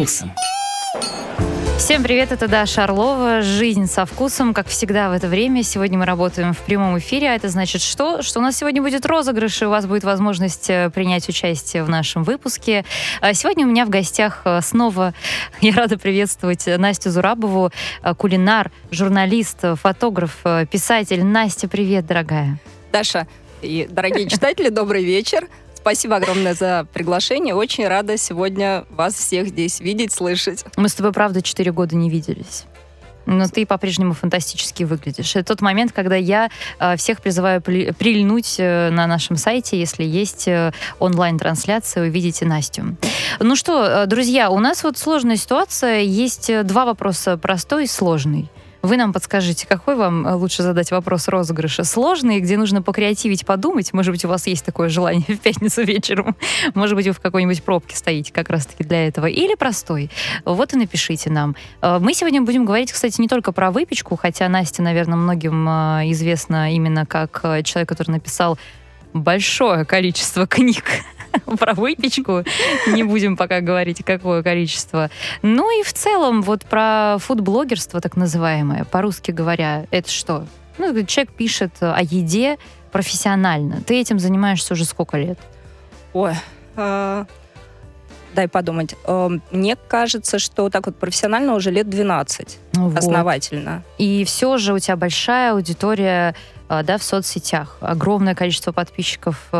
вкусом. Всем привет, это Даша Орлова. Жизнь со вкусом, как всегда в это время. Сегодня мы работаем в прямом эфире, а это значит что? Что у нас сегодня будет розыгрыш, и у вас будет возможность э, принять участие в нашем выпуске. А сегодня у меня в гостях э, снова я рада приветствовать Настю Зурабову, э, кулинар, журналист, фотограф, писатель. Настя, привет, дорогая. Даша и дорогие читатели, добрый вечер. Спасибо огромное за приглашение. Очень рада сегодня вас всех здесь видеть, слышать. Мы с тобой, правда, четыре года не виделись. Но ты по-прежнему фантастически выглядишь. Это тот момент, когда я э, всех призываю прильнуть э, на нашем сайте, если есть э, онлайн-трансляция, увидите Настю. Ну что, друзья, у нас вот сложная ситуация. Есть два вопроса, простой и сложный. Вы нам подскажите, какой вам э, лучше задать вопрос розыгрыша? Сложный, где нужно покреативить, подумать? Может быть, у вас есть такое желание в пятницу вечером? Может быть, вы в какой-нибудь пробке стоите как раз-таки для этого? Или простой? Вот и напишите нам. Э, мы сегодня будем говорить, кстати, не только про выпечку, хотя Настя, наверное, многим э, известна именно как человек, который написал большое количество книг про выпечку. Не будем пока говорить, какое количество. Ну и в целом вот про фудблогерство так называемое, по-русски говоря, это что? Ну, человек пишет о еде профессионально. Ты этим занимаешься уже сколько лет? Ой, э, дай подумать. Э, мне кажется, что так вот профессионально уже лет 12 вот. основательно. И все же у тебя большая аудитория а, да, в соцсетях. Огромное количество подписчиков э,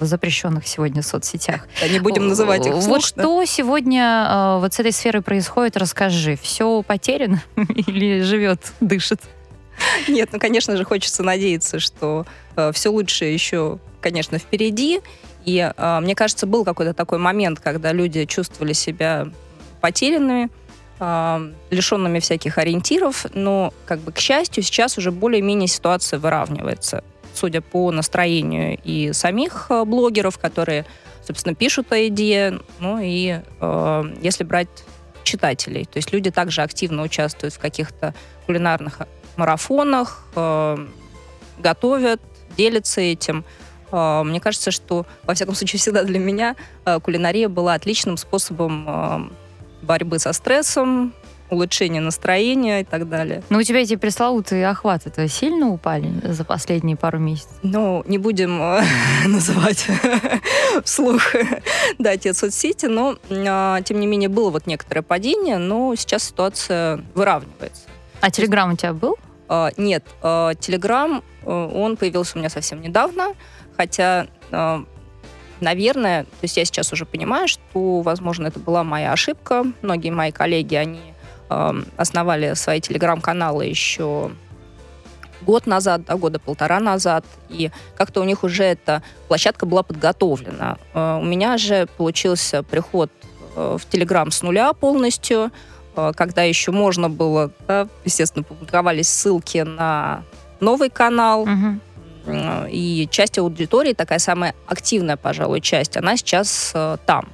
в запрещенных сегодня соцсетях. Да, не будем называть их вслух, Вот что сегодня э, вот с этой сферой происходит, расскажи. Все потеряно или живет, дышит? Нет, ну, конечно же, хочется надеяться, что э, все лучшее еще, конечно, впереди. И э, мне кажется, был какой-то такой момент, когда люди чувствовали себя потерянными, лишенными всяких ориентиров, но, как бы, к счастью, сейчас уже более-менее ситуация выравнивается, судя по настроению и самих э, блогеров, которые, собственно, пишут о еде, ну и э, если брать читателей, то есть люди также активно участвуют в каких-то кулинарных марафонах, э, готовят, делятся этим. Э, мне кажется, что, во всяком случае, всегда для меня э, кулинария была отличным способом борьбы со стрессом, улучшение настроения и так далее. Но у тебя эти пресловутые охваты то сильно упали за последние пару месяцев? Ну, не будем э, называть вслух да, те соцсети, но а, тем не менее было вот некоторое падение, но сейчас ситуация выравнивается. А Телеграм у тебя был? А, нет, Телеграм, э, он появился у меня совсем недавно, хотя а, наверное, то есть я сейчас уже понимаю, что, возможно, это была моя ошибка. Многие мои коллеги, они э, основали свои телеграм-каналы еще год назад, да, года полтора назад, и как-то у них уже эта площадка была подготовлена. Э, у меня же получился приход э, в Телеграм с нуля полностью, э, когда еще можно было, да, естественно, публиковались ссылки на новый канал, угу. И часть аудитории, такая самая активная, пожалуй, часть, она сейчас э, там.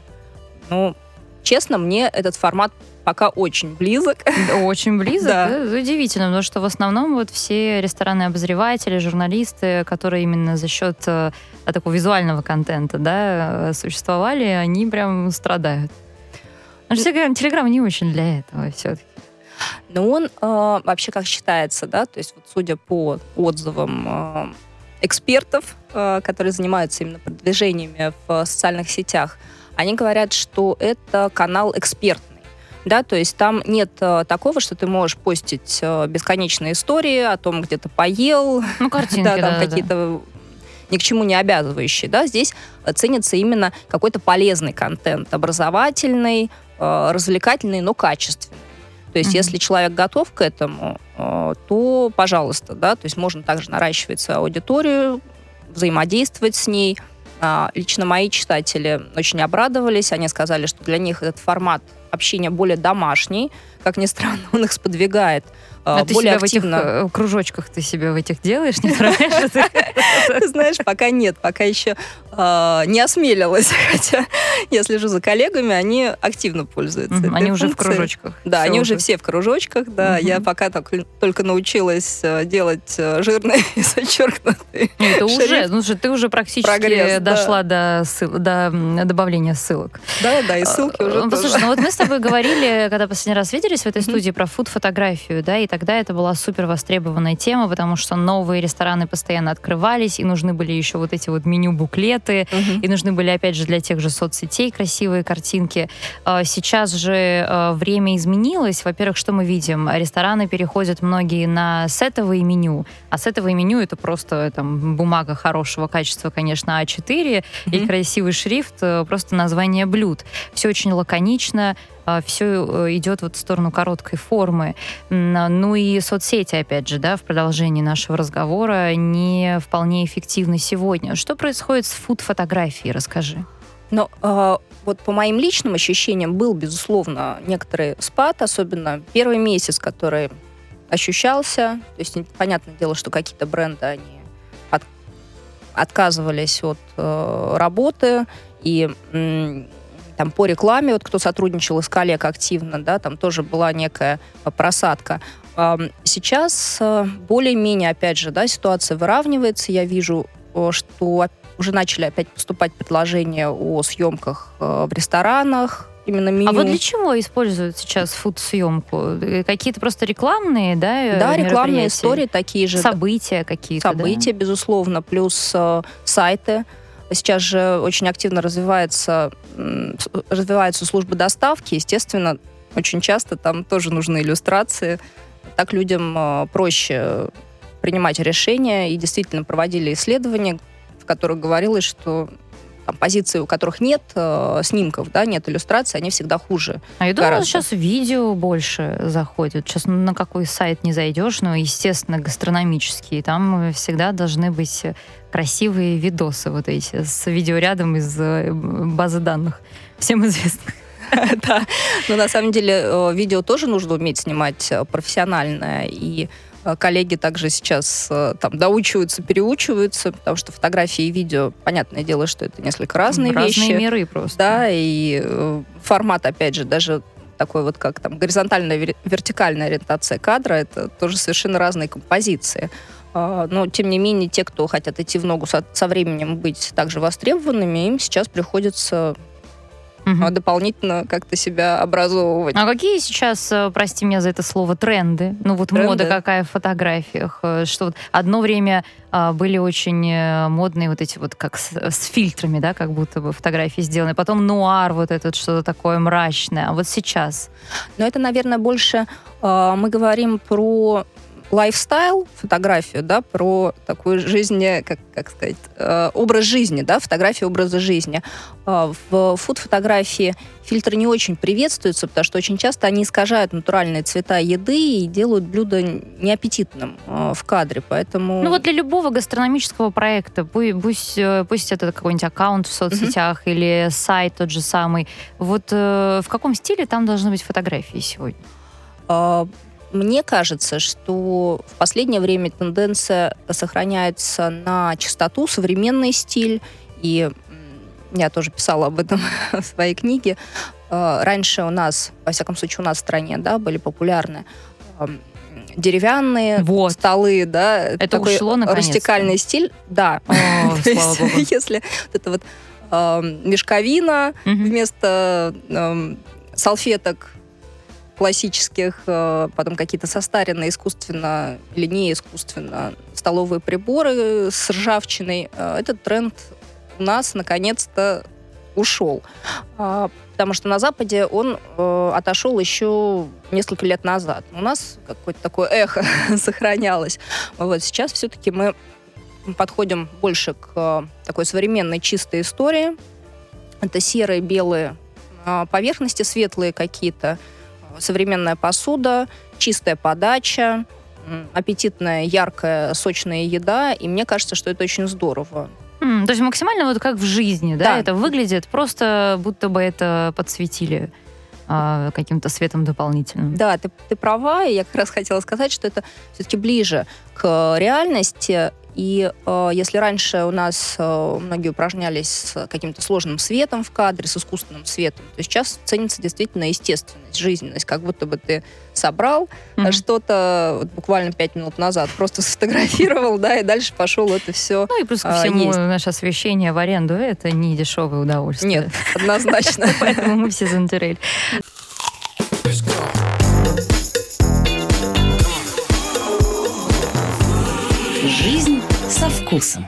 Ну, честно, мне этот формат пока очень близок. Очень близок? да. да. Удивительно, потому что в основном вот все ресторанные обозреватели, журналисты, которые именно за счет э, такого визуального контента да, э, существовали, они прям страдают. Телеграм, Телеграм не очень для этого все-таки. Но он э, вообще как считается, да, то есть вот судя по отзывам э, экспертов, э, которые занимаются именно продвижениями в социальных сетях, они говорят, что это канал экспертный. Да, то есть там нет э, такого, что ты можешь постить э, бесконечные истории о том, где ты поел, ну, картинки, да, там да, какие-то ни к чему не обязывающие. Да, здесь ценится именно какой-то полезный контент, образовательный, э, развлекательный, но качественный. То есть, mm-hmm. если человек готов к этому, э, то, пожалуйста, да, то есть можно также наращивать свою аудиторию, взаимодействовать с ней. А, лично мои читатели очень обрадовались, они сказали, что для них этот формат общения более домашний, как ни странно, он их сподвигает а ты более активно... В этих э, кружочках ты себе в этих делаешь, не Знаешь, пока нет, пока еще а, не осмелилась. Хотя я слежу за коллегами, они активно пользуются. Они уже в кружочках. Да, они уже все в кружочках, да. Я пока только научилась э, делать э, жирные и зачеркнутые. Это уже, ну ты уже практически дошла до добавления ссылок. Да, да, и ссылки уже Послушай, ну вот мы с тобой говорили, когда последний раз виделись в этой студии, про фуд-фотографию, да, и тогда это была супер востребованная тема, потому что новые рестораны постоянно открывались, и нужны были еще вот эти вот меню-буклеты, угу. и нужны были, опять же, для тех же соцсетей красивые картинки. А, сейчас же а, время изменилось. Во-первых, что мы видим? Рестораны переходят многие на сетовые меню, а сетовые меню это просто там бумага хорошего качества, конечно, А4 угу. и красивый шрифт, э, просто название блюд. Все очень лаконично, все э, идет вот в сторону короткой формы. Ну и соцсети, опять же, да, в продолжении нашего разговора не вполне эффективны сегодня. Что происходит с фуд-фотографией? Расскажи. Ну, э, вот по моим личным ощущениям был, безусловно, некоторый спад, особенно первый месяц, который ощущался. То есть, понятное дело, что какие-то бренды, они от, отказывались от э, работы, и там по рекламе, вот кто сотрудничал из коллег активно, да, там тоже была некая просадка. Сейчас э, более-менее, опять же, да, ситуация выравнивается. Я вижу, что уже начали опять поступать предложения о съемках э, в ресторанах, именно меню. А вот для чего используют сейчас фуд-съемку? Э, какие-то просто рекламные, да, Да, рекламные истории такие же. События какие-то, События, да? безусловно, плюс э, сайты. Сейчас же очень активно развивается, развиваются службы доставки. Естественно, очень часто там тоже нужны иллюстрации. Так людям э, проще принимать решения. И действительно проводили исследования, в которых говорилось, что там, позиции, у которых нет э, снимков, да, нет иллюстраций, они всегда хуже. А я думаю, сейчас видео больше заходит. Сейчас на какой сайт не зайдешь, но, естественно, гастрономические. Там всегда должны быть красивые видосы вот эти с видеорядом из э, базы данных. Всем известных. Да, но на самом деле э, видео тоже нужно уметь снимать э, профессионально, и Э, коллеги также сейчас э, там доучиваются, переучиваются, потому что фотографии и видео, понятное дело, что это несколько разные, разные вещи. Разные миры просто. Да, и э, формат, опять же, даже такой вот как там горизонтальная, вертикальная ориентация кадра, это тоже совершенно разные композиции. А, но, тем не менее, те, кто хотят идти в ногу со, со временем быть также востребованными, им сейчас приходится угу. дополнительно как-то себя образовывать. А какие сейчас, э, прости меня за это слово, тренды? Ну вот тренды? мода какая в фотографиях? Э, что вот одно время а, были очень э, модные вот эти вот как с, с фильтрами, да, как будто бы фотографии сделаны. Потом нуар, вот этот что-то такое мрачное. А вот сейчас? Ну это, наверное, больше э, мы говорим про лайфстайл, фотографию, да, про такую жизнь, как, как сказать, э, образ жизни, да, фотография образа жизни. Э, в фуд-фотографии фильтры не очень приветствуются, потому что очень часто они искажают натуральные цвета еды и делают блюдо неаппетитным э, в кадре, поэтому... Ну вот для любого гастрономического проекта, пусть, пусть это какой-нибудь аккаунт в соцсетях mm-hmm. или сайт тот же самый, вот в каком стиле там должны быть фотографии сегодня? Мне кажется, что в последнее время тенденция сохраняется на чистоту, современный стиль. И я тоже писала об этом в своей книге. Э, раньше у нас, во всяком случае, у нас в стране, да, были популярны эм, деревянные вот. столы, да, это такой ушло рустикальный стиль, да. О, слава богу. Если вот это вот э, мешковина вместо салфеток классических, э, потом какие-то состаренные искусственно или не искусственно столовые приборы с ржавчиной. Э, этот тренд у нас наконец-то ушел. А, потому что на Западе он э, отошел еще несколько лет назад. У нас какое-то такое эхо сохранялось. Вот сейчас все-таки мы подходим больше к такой современной чистой истории. Это серые, белые поверхности, светлые какие-то современная посуда, чистая подача, аппетитная, яркая, сочная еда, и мне кажется, что это очень здорово. Mm, то есть максимально вот как в жизни, да? да? Это выглядит просто, будто бы это подсветили э, каким-то светом дополнительным. Да, ты, ты права, и я как раз хотела сказать, что это все-таки ближе к реальности, и э, если раньше у нас э, многие упражнялись с каким-то сложным светом в кадре, с искусственным светом, то сейчас ценится действительно естественность, жизненность, как будто бы ты собрал mm-hmm. что-то вот, буквально пять минут назад, просто сфотографировал, да, и дальше пошел это все. Ну и плюс ко всему есть. наше освещение в аренду это не дешевое удовольствие. Нет, однозначно. Поэтому мы все за Kusem.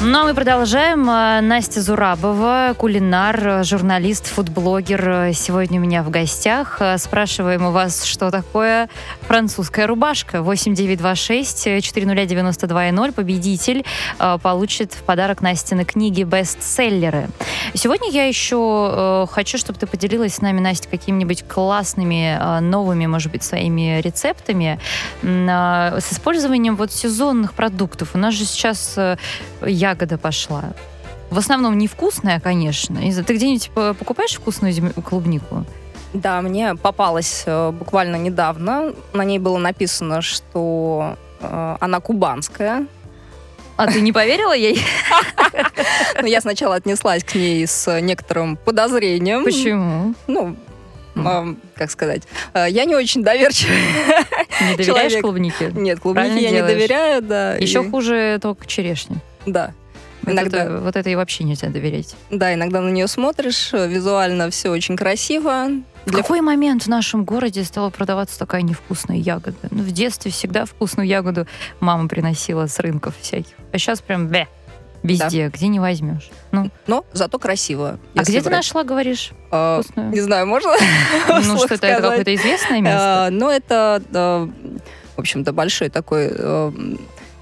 Ну, а мы продолжаем. Э, Настя Зурабова, кулинар, журналист, фудблогер. Сегодня у меня в гостях. Э, спрашиваем у вас, что такое французская рубашка. 8926 409 0 Победитель э, получит в подарок Настины книги «Бестселлеры». Сегодня я еще хочу, чтобы ты поделилась с нами, Настя, какими-нибудь классными, новыми, может быть, своими рецептами с использованием вот сезонных продуктов. У нас же сейчас я ягода пошла. В основном невкусная, конечно. Ты где-нибудь покупаешь вкусную клубнику? Да, мне попалась э, буквально недавно. На ней было написано, что э, она кубанская. А ты не поверила ей? Ну, я сначала отнеслась к ней с некоторым подозрением. Почему? Ну, как сказать, э, я не очень доверчивый. Не доверяешь клубнике? Нет, клубнике я не доверяю, да. Еще хуже только черешня. Да. Иногда... Вот, это, вот это и вообще нельзя доверять. Да, иногда на нее смотришь, визуально все очень красиво. В Для... какой момент в нашем городе стала продаваться такая невкусная ягода? Ну, в детстве всегда вкусную ягоду мама приносила с рынков всяких. А сейчас прям бе. Везде, да. где не возьмешь. Ну. Но зато красиво. А где брать. ты нашла, говоришь? А, не знаю, можно? Ну, что это, это какое-то известное место? А, ну, это, в общем-то, большой такой э,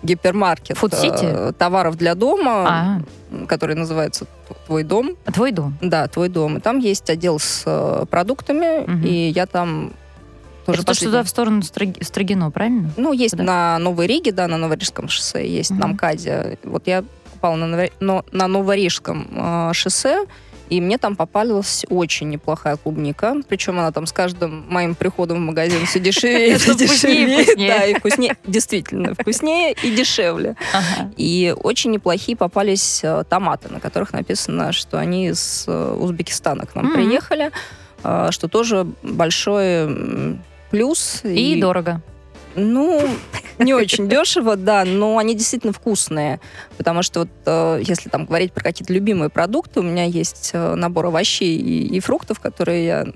гипермаркет э, товаров для дома, а. который называется «Твой дом». «Твой дом»? Да, «Твой дом». И там есть отдел с э, продуктами, угу. и я там тоже Это то, что туда в сторону Строгино, правильно? Ну, есть Куда? на Новой Риге, да, на Новорижском шоссе, есть угу. на МКАДе. Вот я попала на, на Новорижском э, шоссе, и мне там попалась очень неплохая клубника. Причем она там с каждым моим приходом в магазин все дешевее и дешевее. Да, и вкуснее. Действительно, вкуснее и дешевле. И очень неплохие попались э, томаты, на которых написано, что они из э, Узбекистана к нам приехали, э, что тоже большой плюс. И дорого. Ну, не очень дешево, да, но они действительно вкусные. Потому что вот э, если там говорить про какие-то любимые продукты, у меня есть э, набор овощей и, и фруктов, которые я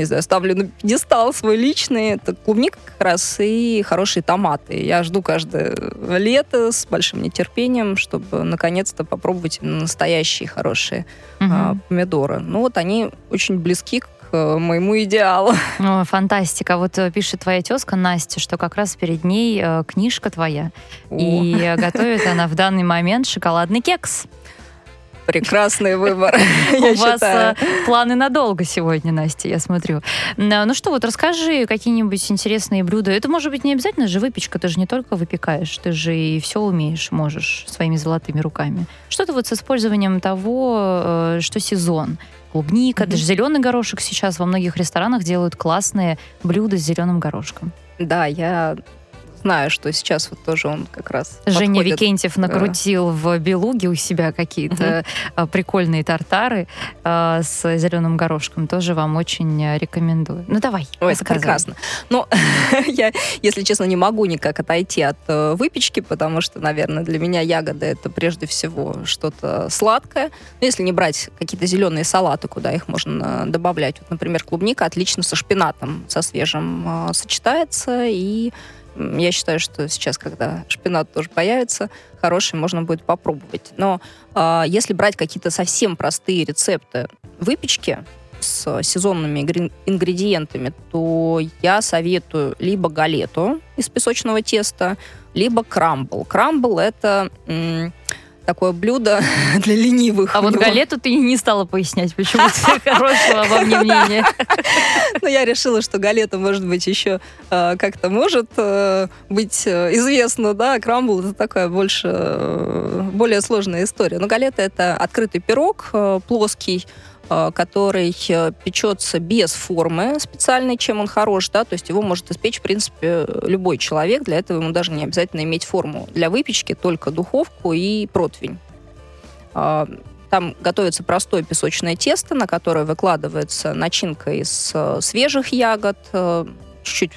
не знаю, ставлю на пьедестал свой личный. Это клубника как раз и хорошие томаты. Я жду каждое лето с большим нетерпением, чтобы наконец-то попробовать настоящие хорошие угу. а, помидоры. Ну вот они очень близки к Э, моему идеалу. О, фантастика. Вот э, пишет твоя тезка Настя, что как раз перед ней э, книжка твоя. О. И готовит она в данный момент шоколадный кекс. Прекрасный выбор, У вас планы надолго сегодня, Настя, я смотрю. Ну что, вот расскажи какие-нибудь интересные блюда. Это может быть не обязательно же выпечка, ты же не только выпекаешь, ты же и все умеешь, можешь своими золотыми руками. Что-то вот с использованием того, что сезон клубника, mm-hmm. даже зеленый горошек сейчас во многих ресторанах делают классные блюда с зеленым горошком. Да, я знаю, что сейчас вот тоже он как раз Женя подходит. Викентьев накрутил да. в Белуге у себя какие-то угу. прикольные тартары э, с зеленым горошком. Тоже вам очень рекомендую. Ну, давай, Ой, это прекрасно. Ну, я, если честно, не могу никак отойти от э, выпечки, потому что, наверное, для меня ягоды это прежде всего что-то сладкое. Но ну, если не брать какие-то зеленые салаты, куда их можно добавлять. Вот, например, клубника отлично со шпинатом, со свежим э, сочетается и я считаю, что сейчас, когда шпинат тоже появится, хороший можно будет попробовать. Но э, если брать какие-то совсем простые рецепты выпечки с сезонными ингредиентами, то я советую либо галету из песочного теста, либо крамбл. Крамбл это такое блюдо для ленивых. А вот галету ты не стала пояснять, почему ты хорошего обо мне мнения. Ну, я решила, что галета, может быть, еще э, как-то может э, быть э, известна, да, а крамбл это такая больше, более сложная история. Но галета это открытый пирог, плоский, который э, печется без формы специальной, чем он хорош, да, то есть его может испечь, в принципе, любой человек, для этого ему даже не обязательно иметь форму. Для выпечки только духовку и противень. А, там готовится простое песочное тесто, на которое выкладывается начинка из свежих ягод, чуть-чуть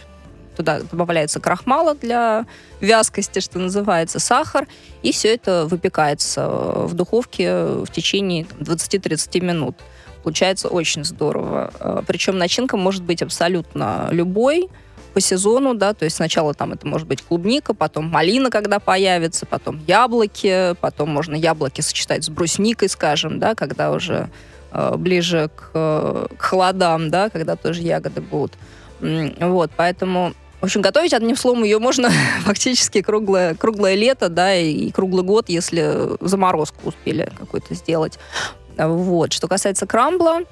туда добавляется крахмала для вязкости, что называется, сахар, и все это выпекается в духовке в течение 20-30 минут. Получается очень здорово. Э, Причем начинка может быть абсолютно любой, по сезону, да, то есть сначала там это может быть клубника, потом малина, когда появится, потом яблоки, потом можно яблоки сочетать с брусникой, скажем, да, когда уже э, ближе к, э, к холодам, да, когда тоже ягоды будут. Вот, поэтому в общем, готовить, одним словом, ее можно фактически круглое, круглое лето, да, и круглый год, если заморозку успели какой-то сделать. Вот. Что касается крамбла,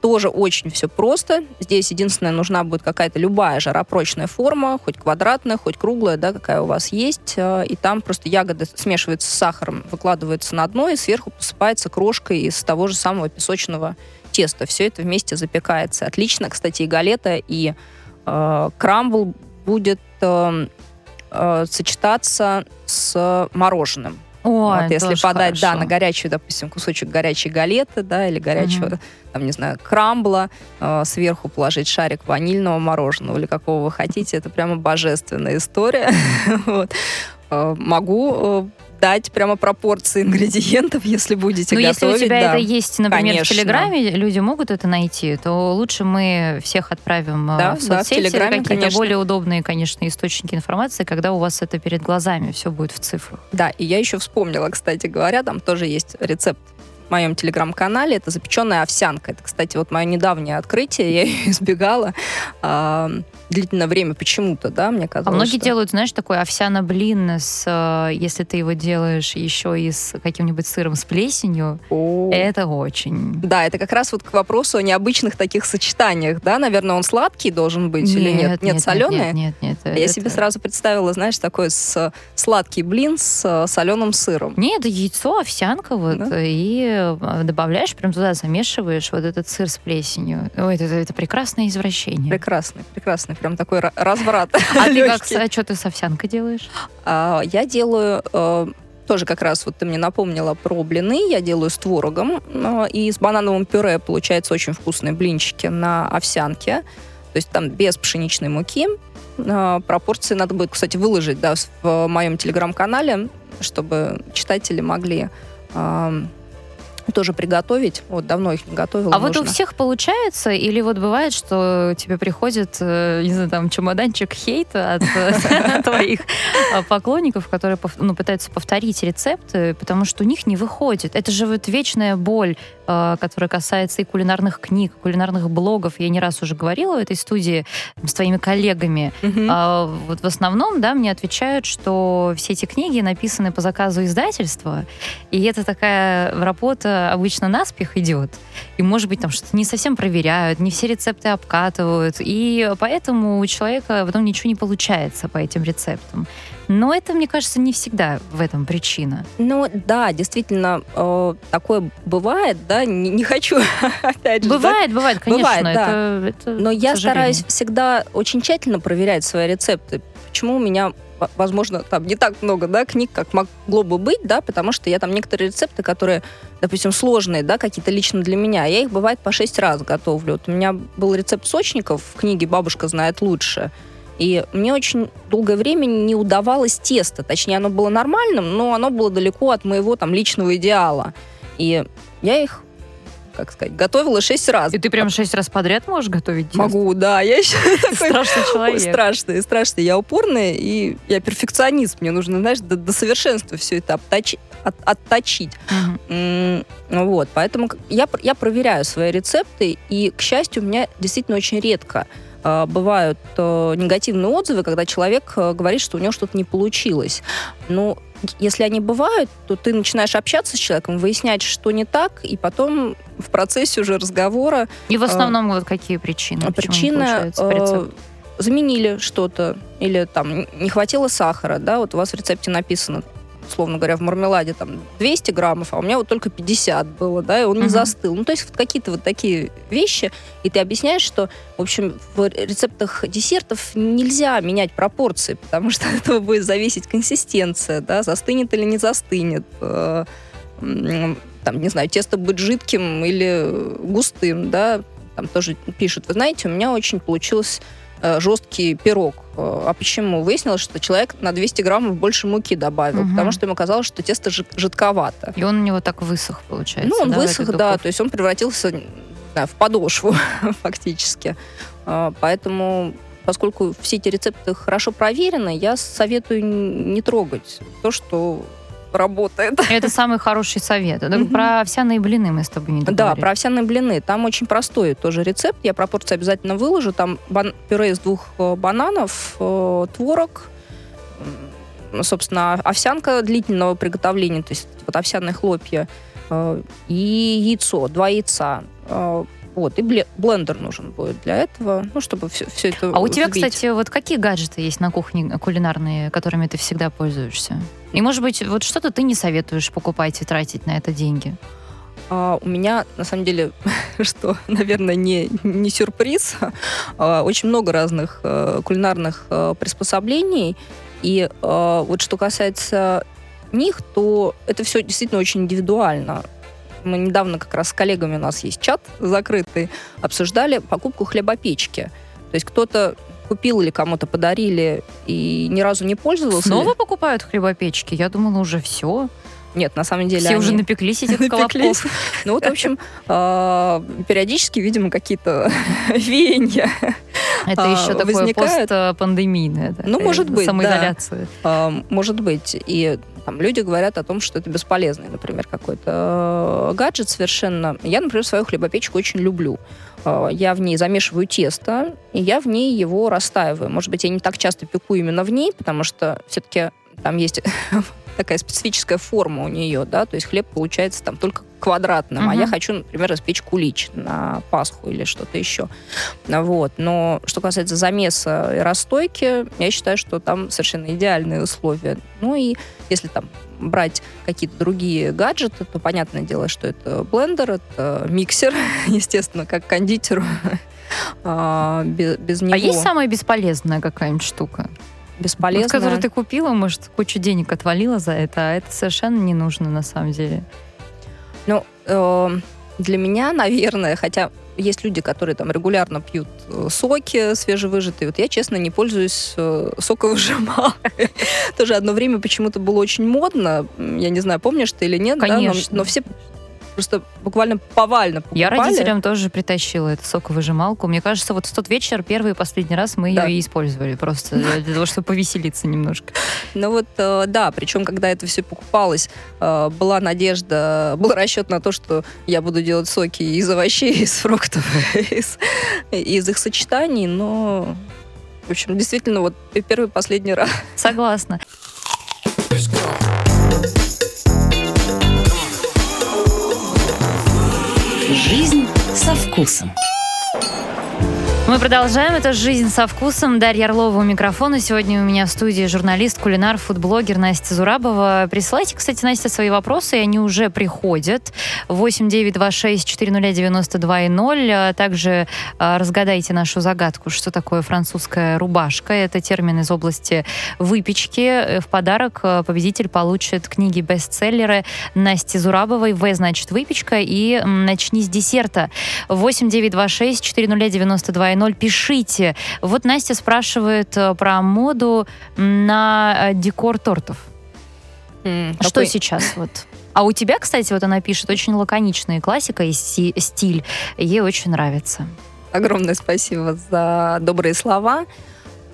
тоже очень все просто. Здесь единственное, нужна будет какая-то любая жаропрочная форма, хоть квадратная, хоть круглая, да, какая у вас есть. Э, и там просто ягоды смешиваются с сахаром, выкладываются на дно, и сверху посыпается крошкой из того же самого песочного теста. Все это вместе запекается. Отлично, кстати, и галета, и крамбл будет э, э, сочетаться с мороженым. Ой, вот, если подать, хорошо. да, на горячую, допустим, кусочек горячей галеты, да, или горячего, Мгм. там, не знаю, крамбла, э, сверху положить шарик ванильного мороженого или какого вы хотите, это прямо божественная история. Вот. Э, Могу дать прямо пропорции ингредиентов, если будете Ну, если готовить. у тебя да. это есть, например, Конечно. в Телеграме, люди могут это найти, то лучше мы всех отправим э, Да, в да, в соцсети, Телеграме, какие-то конечно. более удобные, конечно, источники информации, когда у вас это перед глазами все будет в цифрах. Да, и я еще вспомнила, кстати говоря, там тоже есть рецепт моем телеграм-канале. Это запеченная овсянка. Это, кстати, вот мое недавнее открытие. Я ее избегала а, длительное время почему-то, да, мне А казалось. многие что- делают, знаешь, такой овсяно-блин, с, э, если ты его делаешь еще и с каким-нибудь сыром с плесенью, О. это очень... Да, это как раз вот к вопросу о необычных таких сочетаниях, да, наверное, он сладкий должен быть или нет? Нет, соленый? Нет, нет, нет. А Я это- себе сразу представила, знаешь, такой с сладкий блин с соленым сыром. Нет, это яйцо, овсянка, вот, Да? и э, добавляешь, прям туда замешиваешь вот этот сыр с плесенью. Ой, это, это прекрасное извращение. Прекрасный, прекрасный, прям такой ра- разврат. А ты как, а что ты с овсянкой делаешь? А, Я делаю э, тоже как раз вот ты мне напомнила про блины. Я делаю с творогом и с банановым пюре. Получается очень вкусные блинчики на овсянке. То есть там без пшеничной муки. Э, Пропорции надо будет, кстати, выложить да, в моем телеграм-канале, чтобы читатели могли тоже приготовить. Вот давно их не готовила. А вот у нужно. всех получается? Или вот бывает, что тебе приходит, э, не знаю, там, чемоданчик хейта от твоих э, поклонников, которые ну, пытаются повторить рецепты, потому что у них не выходит. Это же вот вечная боль, э, которая касается и кулинарных книг, кулинарных блогов. Я не раз уже говорила в этой студии с твоими коллегами. А вот в основном, да, мне отвечают, что все эти книги написаны по заказу издательства, и это такая работа обычно наспех идет. И, может быть, там что-то не совсем проверяют, не все рецепты обкатывают, и поэтому у человека потом ничего не получается по этим рецептам. Но это, мне кажется, не всегда в этом причина. Ну да, действительно, э, такое бывает, да, не, не хочу опять же. да, Бывает, бывает, конечно. Бывает, да. это, это, Но я стараюсь всегда очень тщательно проверять свои рецепты. Почему у меня, возможно, там не так много, да, книг, как могло бы быть, да, потому что я там некоторые рецепты, которые, допустим, сложные, да, какие-то лично для меня, я их, бывает, по шесть раз готовлю. Вот у меня был рецепт сочников в книге «Бабушка знает лучше», и мне очень долгое время не удавалось тесто. Точнее, оно было нормальным, но оно было далеко от моего там личного идеала. И я их, как сказать, готовила шесть раз. И ты прям шесть раз подряд можешь готовить тесто? Могу, да. Я еще такой Страшный человек. страшный, страшный. Я упорная, и я перфекционист. Мне нужно, знаешь, до, до совершенства все это обточи- от- отточить. М, Вот, поэтому я, я проверяю свои рецепты, и, к счастью, у меня действительно очень редко э, бывают э, негативные отзывы, когда человек э, говорит, что у него что-то не получилось. Но если они бывают, то ты начинаешь общаться с человеком, выяснять, что не так, и потом в процессе уже разговора И в основном вот какие причины? причина э, рецепту? заменили что-то или там не хватило сахара, да, вот у вас в рецепте написано условно говоря, в мармеладе там 200 граммов, а у меня вот только 50 было, да, и он не Мгм. застыл. Ну, то есть вот какие-то вот такие вещи, и ты объясняешь, что, в общем, в рецептах десертов нельзя менять пропорции, потому что от этого будет зависеть консистенция, да, застынет или не застынет. Э, Там, не знаю, тесто будет жидким или густым, да, там тоже пишут, вы знаете, у меня очень получился э, жесткий пирог. Э, А почему? Выяснилось, что человек на 200 граммов больше муки добавил, Мгм. потому что ему казалось, что тесто жид- жидковато. И он у него так высох, получается. Ну, он да, высох, да, то есть он превратился знаю, в подошву фактически. А, Поэтому, поскольку все эти рецепты хорошо проверены, я советую не трогать то, что работает. Это самый хороший совет. Мгм. Про овсяные блины мы с тобой не Да, договорили. про овсяные блины. Там очень простой тоже рецепт. Я пропорции обязательно выложу. Там бан- пюре из двух э, бананов, э, творог, собственно, овсянка длительного приготовления, то есть вот овсяные хлопья, э, и яйцо, два яйца. Э, Вот, и бле- блендер нужен будет для этого, ну, чтобы все, все это А у тебя, взбить. кстати, вот какие гаджеты есть на кухне кулинарные, которыми ты всегда пользуешься? И, может быть, вот что-то ты не советуешь покупать и тратить на это деньги? А, у меня, на самом деле, что, наверное, не, не сюрприз, а, очень много разных э, кулинарных э, приспособлений. И э, вот что касается них, то это все действительно очень индивидуально. Мы недавно как раз с коллегами, у нас есть чат закрытый, обсуждали покупку хлебопечки. То есть кто-то купил или кому-то подарили и ни разу не пользовался. Снова покупают хлебопечки? Я думала, уже все. Нет, на самом деле Все уже они- напеклись этих Напеклись. колобков. Ну вот, в общем, а, периодически, видимо, какие-то веяния. Это А, еще такое постпандемийное. Ну, э, может быть, да. Самоизоляция. а, Может быть. И там люди говорят о том, что это бесполезный, например, какой-то э, гаджет совершенно. Я, например, свою хлебопечку очень люблю. А, Я в ней замешиваю тесто, и я в ней его растаиваю. Может быть, я не так часто пеку именно в ней, потому что все-таки там есть такая специфическая форма у нее, да, то есть хлеб получается там только квадратным, а Мгм. я хочу, например, испечь кулич на Пасху или что-то еще. Вот. Но что касается замеса и расстойки, я считаю, что там совершенно идеальные условия. Ну и если там брать какие-то другие гаджеты, то понятное дело, что это блендер, это миксер, естественно, как кондитеру. А, Без, без него А есть самая бесполезная какая-нибудь штука? бесполезно. Вот, которую ты купила, может, кучу денег отвалила за это, а это совершенно не нужно на самом деле. Ну, э, для меня, наверное, хотя есть люди, которые там регулярно пьют э, соки свежевыжатые. Вот я, честно, не пользуюсь э, соковыжималкой. Тоже одно время почему-то было очень модно. Я не знаю, помнишь ты или нет, да, но- Конечно. но все просто буквально повально покупали. Я родителям тоже притащила эту соковыжималку. Мне кажется, вот в тот вечер первый и последний раз мы ее Да. и использовали просто для того, чтобы повеселиться немножко. Ну вот, э, да, причем, когда это все покупалось, э, была надежда, был расчет на то, что я буду делать соки из овощей, из фруктов, из, из их сочетаний, но, в общем, действительно, вот первый и последний раз. Согласна. Жизнь со вкусом. Мы продолжаем. Это «Жизнь со вкусом». Дарья Орлова у микрофона. Сегодня у меня в студии журналист, кулинар, фудблогер Настя Зурабова. Присылайте, кстати, Настя, свои вопросы, и они уже приходят. 8 926 400 92 0. Также а, разгадайте нашу загадку, что такое французская рубашка. Это термин из области выпечки. Э, В подарок э, победитель получит книги бестселлеры Насти Зурабовой «В» значит выпечка и «Начни с десерта». 8 926 400 92 0. Пишите. Вот Настя спрашивает э, про моду на э, декор тортов. М, Что какой- сейчас вот? А у тебя, кстати, вот она пишет очень лаконичная классика и стиль. Ей очень нравится. Огромное спасибо за добрые слова.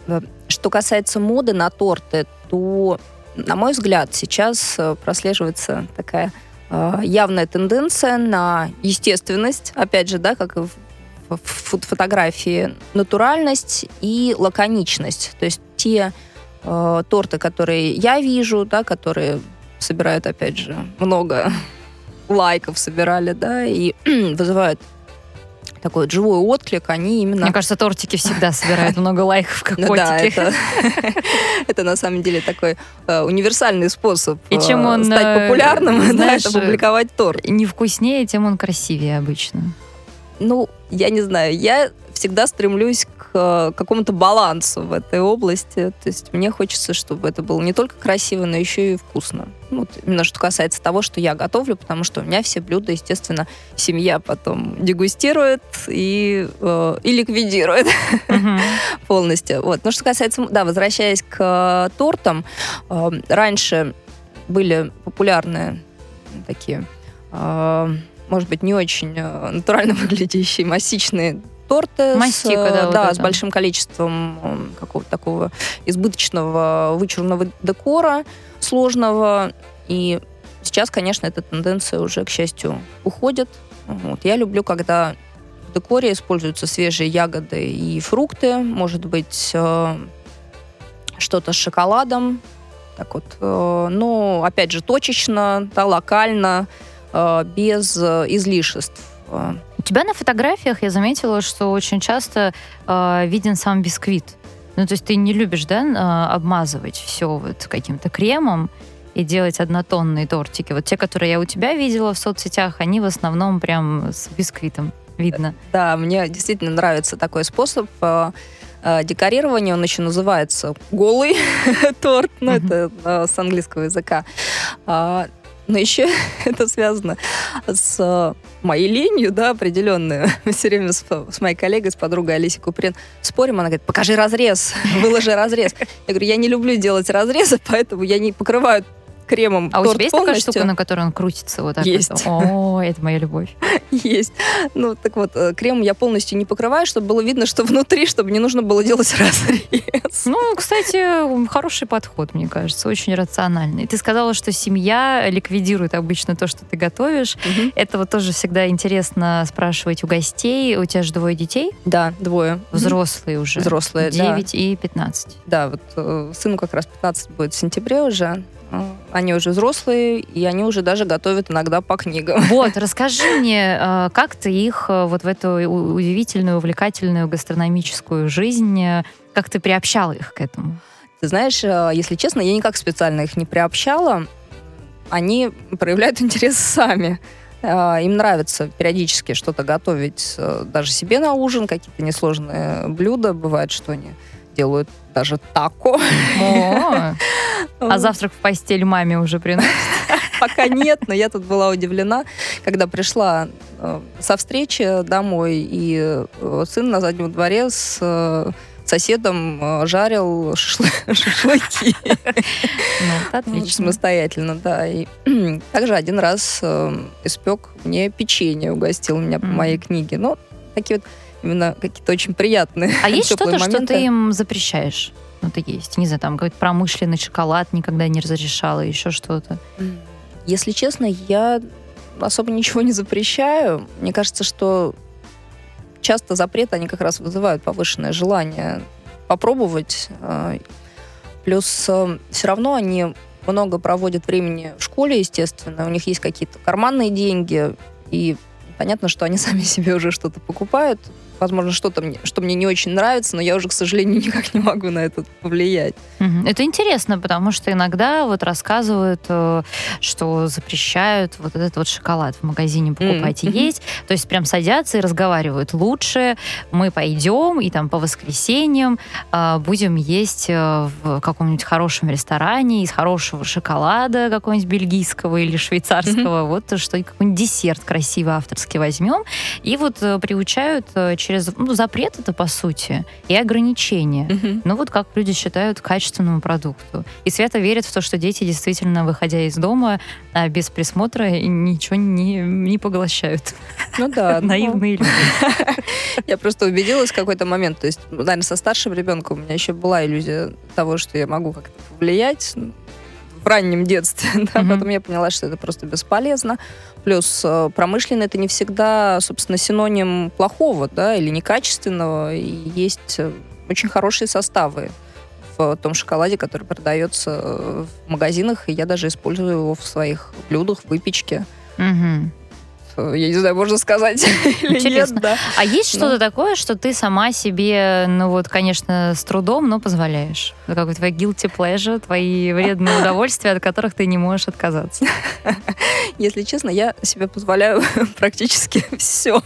Э, Что касается моды на торты, то, на мой взгляд, сейчас прослеживается такая явная тенденция на естественность, опять же, да, как и в фотографии, натуральность и лаконичность. То есть те э, торты, которые я вижу, да, которые собирают, опять же, много лайков собирали, да, и вызывают такой вот живой отклик, они именно... Мне кажется, тортики всегда собирают много лайков, как Ну да, котики. это, это на самом деле такой э, универсальный способ И чем э, он, стать э, популярным, да, это публиковать торт. Не вкуснее, тем он красивее обычно. Ну, я не знаю, я всегда стремлюсь к э, какому-то балансу в этой области. То есть мне хочется, чтобы это было не только красиво, но еще и вкусно. Ну, Вот именно что касается того, что я готовлю, потому что у меня все блюда, естественно, семья потом дегустирует и, э, и ликвидирует Мгм. полностью. Вот. Но что касается, да, возвращаясь к э, тортам, э, раньше были популярны такие, э, может быть, не очень э, натурально выглядящие массичные торты Мастика, с, да, э, вот да, это. с большим количеством какого-то такого избыточного вычурного декора сложного. И сейчас, конечно, эта тенденция уже, к счастью, уходит. Вот. Я люблю, когда в декоре используются свежие ягоды и фрукты, может быть, э, что-то с шоколадом, так вот, э, но, опять же, точечно, да, локально, без э, излишеств. Э, У тебя на фотографиях я заметила, что очень часто э, виден сам бисквит. Ну, то есть ты не любишь, да, э, обмазывать все вот каким-то кремом и делать однотонные тортики. Вот те, которые я у тебя видела в соцсетях, они в основном прям с бисквитом видно. Да, мне действительно нравится такой способ э, э, декорирования. Он еще называется голый торт, ну, это э, с английского языка. Но еще это связано с э, моей ленью, да, определенной. Мы все время с, с моей коллегой, с подругой Алисей Куприн спорим. Она говорит, покажи разрез, выложи разрез. Я говорю, я не люблю делать разрезы, поэтому я не покрываю кремом А у тебя есть такая полностью. штука, на которой он крутится вот так? Есть. вот? О, это моя любовь. Есть. Ну, так вот, э, крем я полностью не покрываю, чтобы было видно, что внутри, чтобы не нужно было делать разрез. Ну, кстати, хороший подход, мне кажется, очень рациональный. Ты сказала, что семья ликвидирует обычно то, что ты готовишь. Мгм. Это вот тоже всегда интересно спрашивать у гостей. У тебя же двое детей, Да, двое. взрослые уже. Взрослые, да. 9 и 15. Да, вот э, сыну как раз 15 будет в сентябре уже. Они уже взрослые, и они уже даже готовят иногда по книгам. Вот, расскажи мне, э, как ты их э, вот в эту удивительную, увлекательную гастрономическую жизнь, э, как ты приобщала их к этому? Ты знаешь, если честно, я никак специально их не приобщала. Они проявляют интерес сами. Им нравится периодически что-то готовить даже себе на ужин, какие-то несложные блюда. Бывает, что они делают даже тако. А завтрак в постель маме уже приносит? Пока нет, но я тут была удивлена, когда пришла э, со встречи домой, и э, сын на заднем дворе с э, соседом жарил шашлы- шашлыки Ну, отлично. самостоятельно, да. И также один раз испек мне печенье, угостил меня по моей книге. Ну, такие вот именно какие-то очень приятные А есть что-то, что ты им запрещаешь? Ну, ты есть. Не знаю, там какой-то промышленный шоколад никогда не разрешала, еще что-то. Если честно, я особо ничего не запрещаю. Мне кажется, что часто запреты, они как раз вызывают повышенное желание попробовать. Э, Плюс все равно они много проводят времени в школе, естественно. У них есть какие-то карманные деньги. И понятно, что они сами себе уже что-то покупают. Возможно, что-то мне, что мне не очень нравится, но я уже, к сожалению, никак не могу на это повлиять. Это интересно, потому что иногда вот рассказывают, э, что запрещают вот этот вот шоколад в магазине покупать и Мгм. есть. То есть прям садятся и разговаривают. Лучше мы пойдем и там по воскресеньям э, будем есть э, в каком-нибудь хорошем ресторане из хорошего шоколада какого-нибудь бельгийского или швейцарского. Вот что какой-нибудь десерт красивый авторский возьмем. И вот приучают э, через ну, запрет это по сути и ограничения. Ну вот как люди считают качественному продукту. И свято верят в то, что дети действительно, выходя из дома, а, без присмотра ничего не, не поглощают. Ну да. ну, Наивные люди. Я просто убедилась в какой-то момент. То есть, наверное, со старшим ребенком у меня еще была иллюзия того, что я могу как-то повлиять в раннем детстве. Да? Мгм. Потом я поняла, что это просто бесполезно. Плюс э, промышленный это не всегда, собственно, синоним плохого, да, или некачественного. И есть э, очень хорошие составы в том шоколаде, который продается э, в магазинах, и я даже использую его в своих блюдах, в выпечке. Мгм. Я не знаю, можно сказать или нет. Интересно. Да. А есть Ну. что-то такое, что ты сама себе, ну вот, конечно, с трудом, но позволяешь? Ну, Какой твой guilty pleasure, твои вредные удовольствия, от которых ты не можешь отказаться? Если честно, я себе позволяю практически все.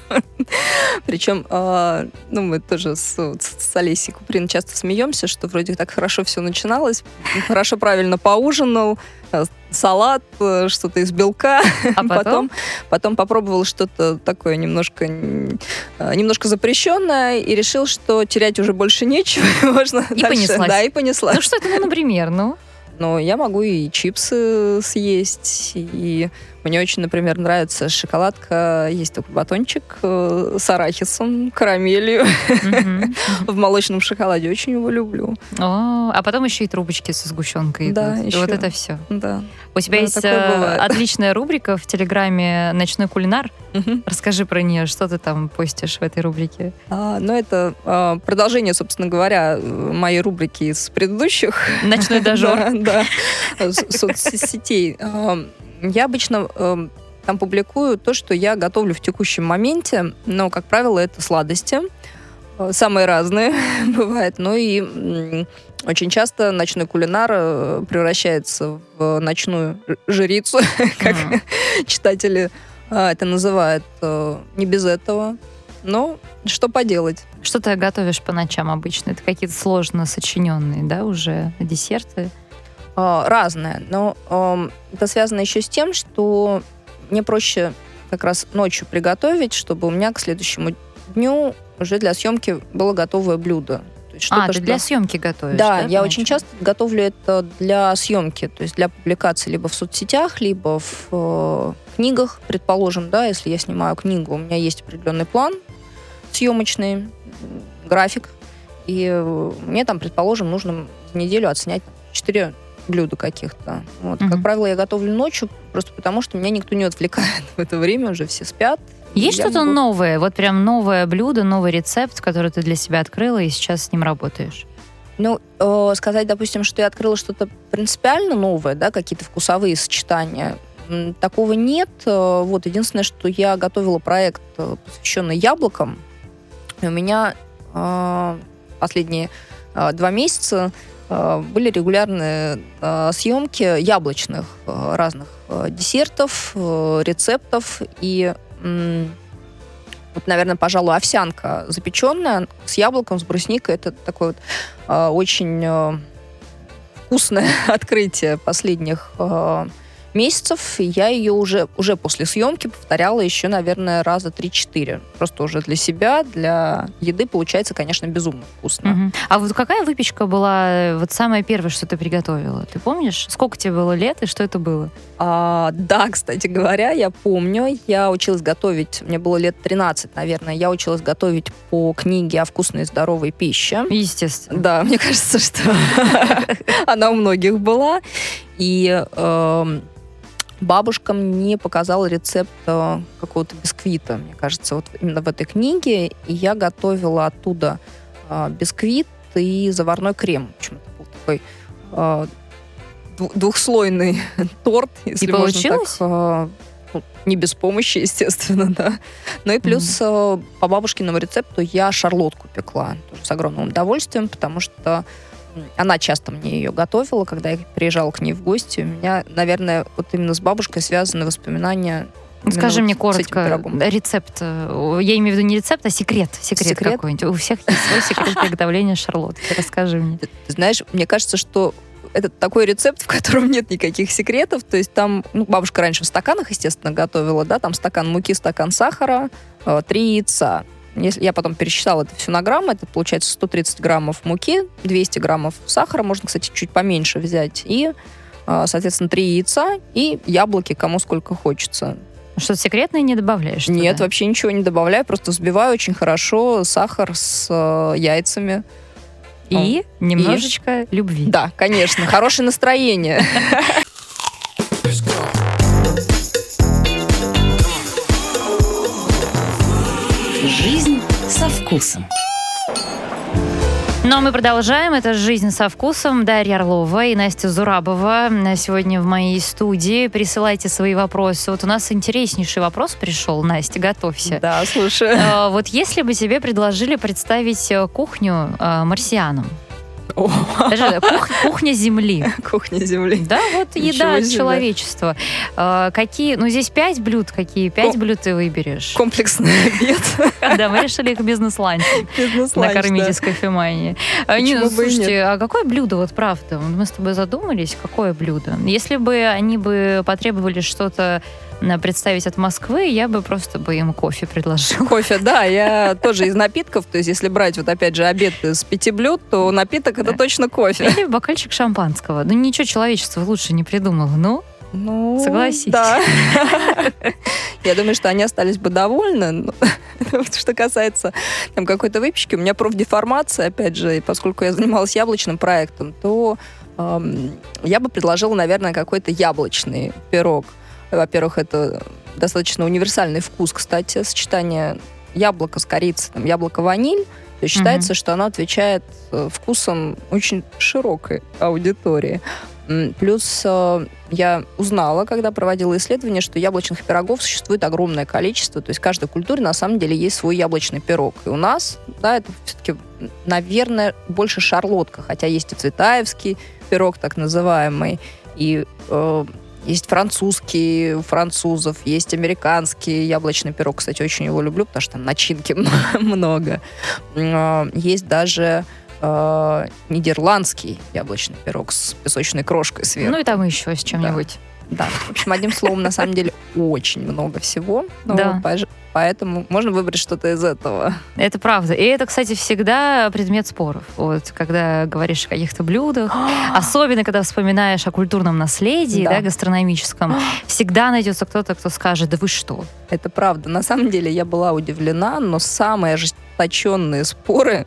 Причем, а, ну, мы тоже с, с- Олесей Куприн часто смеемся, что вроде так хорошо все начиналось, хорошо, правильно поужинал, салат, э, что-то из белка, А потом? потом, потом попробовал что-то такое немножко, э, немножко запрещенное и решил, что терять уже больше нечего, можно И дальше. понеслась. Да, и понеслась. Ну что это, ну, например, ну? Но я могу и чипсы съесть, и мне очень, например, нравится шоколадка. Есть такой батончик э, с арахисом, карамелью в молочном шоколаде. Очень его люблю. А потом еще и трубочки со сгущенкой Да. Вот это все. Да. У тебя есть э, отличная рубрика в Телеграме «Ночной кулинар». Расскажи про нее, что ты там постишь в этой рубрике. А, но это а, продолжение, собственно говоря, моей рубрики из предыдущих. «Ночной дожор». Да, соцсетей. Я обычно э, там публикую то, что я готовлю в текущем моменте, но, как правило, это сладости. Э, Самые разные бывают. Ну и очень часто ночной кулинар э, превращается в ночную жрицу, как читатели а, это называют. Э, Не без этого. Но что поделать? Что ты готовишь по ночам обычно? Это какие-то сложно сочиненные, да, уже десерты? А, разное. Но ам, это связано еще с тем, что мне проще как раз ночью приготовить, чтобы у меня к следующему дню уже для съемки было готовое блюдо. А, что-то, ты что- для съемки готовишь, Да, да? я по очень часто готовлю это для съемки, то есть для публикации либо в соцсетях, либо в э, книгах, предположим, да, если я снимаю книгу, у меня есть определенный план съемочный, график, и э, мне там, предположим, нужно неделю отснять 4 блюда каких-то. Вот. Как Мгм. правило, я готовлю ночью, просто потому что меня никто не отвлекает в это время, уже все спят. Есть что-то могу- новое? Вот прям новое блюдо, новый рецепт, который ты для себя открыла и сейчас с ним работаешь? Ну, э, сказать, допустим, что я открыла что-то принципиально новое, да, какие-то вкусовые сочетания, такого нет. Э, Вот, единственное, что я готовила проект, э, посвященный яблокам, и у меня э, последние э, два месяца были регулярные э, съемки яблочных э, разных э, десертов, э, рецептов, и вот, наверное, пожалуй, овсянка запеченная с яблоком, с брусникой, это такой вот э, очень э, вкусное открытие последних э, месяцев. Я ее уже, уже после съемки повторяла еще, наверное, раза 3-4. Просто уже для себя, для еды получается, конечно, безумно вкусно. Мгм. А вот какая выпечка была э, вот самая первая, что ты приготовила? Ты помнишь? Сколько тебе было лет и что это было? А, да, кстати говоря, я помню, я училась готовить, мне было лет 13, наверное, я училась готовить по книге о вкусной и здоровой пище. Естественно. Да, мне кажется, что она у многих была. И эм, бабушка мне показала рецепт э, какого-то бисквита, мне кажется, вот именно в этой книге. И я готовила оттуда э, бисквит и заварной крем. В общем, был такой э, дву- двухслойный торт, если можно так, получилось? э, ну, не без помощи, естественно, да. Ну и плюс э, по бабушкиному рецепту я шарлотку пекла тоже с огромным удовольствием, потому что она часто мне ее готовила, когда я приезжала к ней в гости. У меня, наверное, вот именно с бабушкой связаны воспоминания. Скажи мне коротко рецепт. э, Я имею в виду не рецепт, а секрет. Секрет, Секрет? какой-нибудь. У всех есть свой секрет приготовления шарлотки. Расскажи мне. Ты, ты знаешь, мне кажется, что это такой рецепт, в котором нет никаких секретов. То есть там, ну, бабушка раньше в стаканах, естественно, готовила, да, там стакан муки, стакан сахара, э, три яйца. Если я потом пересчитала это все на граммы, это получается 130 граммов муки, 200 граммов сахара, можно, кстати, чуть поменьше взять, и, э, соответственно, три яйца и яблоки, кому сколько хочется. Что-то секретное не добавляешь? Нет, туда? вообще ничего не добавляю, просто взбиваю очень хорошо сахар с э, яйцами. И немножечко любви. Да, конечно, хорошее настроение. вкусом. Ну а мы продолжаем. Это «Жизнь со вкусом». Дарья Орлова и Настя Зурабова сегодня в моей студии. Присылайте свои вопросы. Вот у нас интереснейший вопрос пришел. Настя, готовься. Да, слушаю. А, вот если бы тебе предложили представить э, кухню э, марсианам, даже кух, кухня Земли. Кухня Земли. Да, вот еда человечества. А, какие, ну здесь пять блюд, какие пять блюд ты выберешь? Комплексный обед. Да, мы решили их. Бизнес-ланч, Накормить из кофемании. Не, ну, слушайте, а какое блюдо, вот правда, мы с тобой задумались, какое блюдо? Если бы они бы потребовали что-то представить от Москвы, я бы просто бы им кофе предложил. Кофе, да, я тоже из напитков, то есть если брать вот опять же обед из пяти блюд, то напиток это точно кофе. Или бокальчик шампанского. Ну ничего человечество лучше не придумало, ну... Ну, Согласись. Да. Я думаю, что они остались бы довольны. Что касается там, какой-то выпечки, у меня профдеформация, опять же, поскольку я занималась яблочным проектом, то я бы предложила, наверное, какой-то яблочный пирог. Во-первых, это достаточно универсальный вкус, кстати, сочетание яблока с корицей, там, яблоко-ваниль. То есть считается, mm-hmm. что оно отвечает э, вкусом очень широкой аудитории. Плюс э, я узнала, когда проводила исследование, что яблочных пирогов существует огромное количество. То есть в каждой культуре на самом деле есть свой яблочный пирог. И у нас, да, это все-таки, наверное, больше шарлотка, хотя есть и цветаевский пирог так называемый, и э, есть французский у французов, есть американский яблочный пирог. Кстати, очень его люблю, потому что там начинки много. А, есть даже э, нидерландский яблочный пирог с песочной крошкой сверху. Ну и там еще с чем-нибудь. Да. В общем, одним словом, на самом деле, очень много всего. Но да. Поэтому можно выбрать что-то из этого. Это правда. И это, кстати, всегда предмет споров. Вот, когда говоришь о каких-то блюдах, особенно когда вспоминаешь о культурном наследии, да, да гастрономическом, всегда найдется кто-то, кто скажет, да вы что? Это правда. На самом деле я была удивлена, но самые ожесточенные споры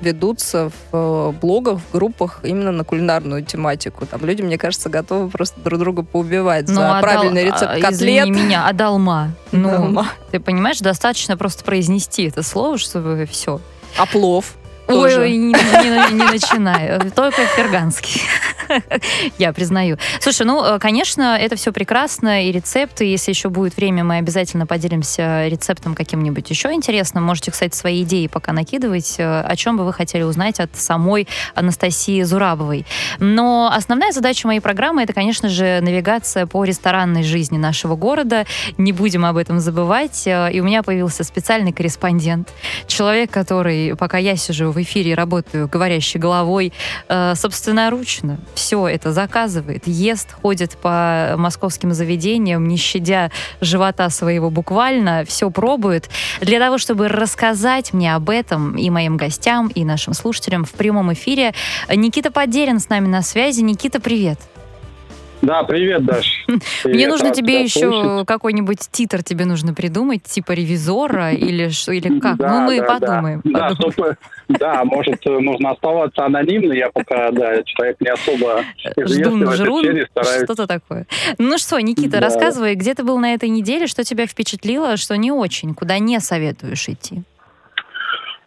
ведутся в э, блогах, в группах именно на кулинарную тематику. Там люди, мне кажется, готовы просто друг друга поубивать ну, за а правильный дал... рецепт котлет. Извини меня, а долма? Ну, долма. ты понимаешь, достаточно просто произнести это слово, чтобы все. А плов? Ой, ой, не, не, не начинай. Только ферганский. Я признаю. Слушай, ну, э, конечно, это все прекрасно, и рецепты, если еще будет время, мы обязательно поделимся рецептом каким-нибудь еще интересным. Можете, кстати, свои идеи пока накидывать, э, о чем бы вы хотели узнать от самой Анастасии Зурабовой. Но основная задача моей программы это, конечно же, навигация по ресторанной жизни нашего города. Не будем об этом забывать. Э, и у меня появился специальный корреспондент, человек, который, пока я сижу в эфире, работаю говорящей головой, собственноручно все это заказывает, ест, ходит по московским заведениям, не щадя живота своего буквально, все пробует. Для того, чтобы рассказать мне об этом и моим гостям, и нашим слушателям в прямом эфире, Никита Подерин с нами на связи. Никита, привет. Да, привет, Даш. Мне нужно тебе еще какой-нибудь титр тебе нужно придумать, типа ревизора или что, или как? Да, ну, мы да, подумаем. Да, подумаем. Да, чтобы, да, может, нужно оставаться анонимно. Я пока, да, человек не особо Ждун, жрун, что-то такое. Ну что, Никита, рассказывай, где ты был на этой неделе, что тебя впечатлило, что не очень, куда не советуешь идти?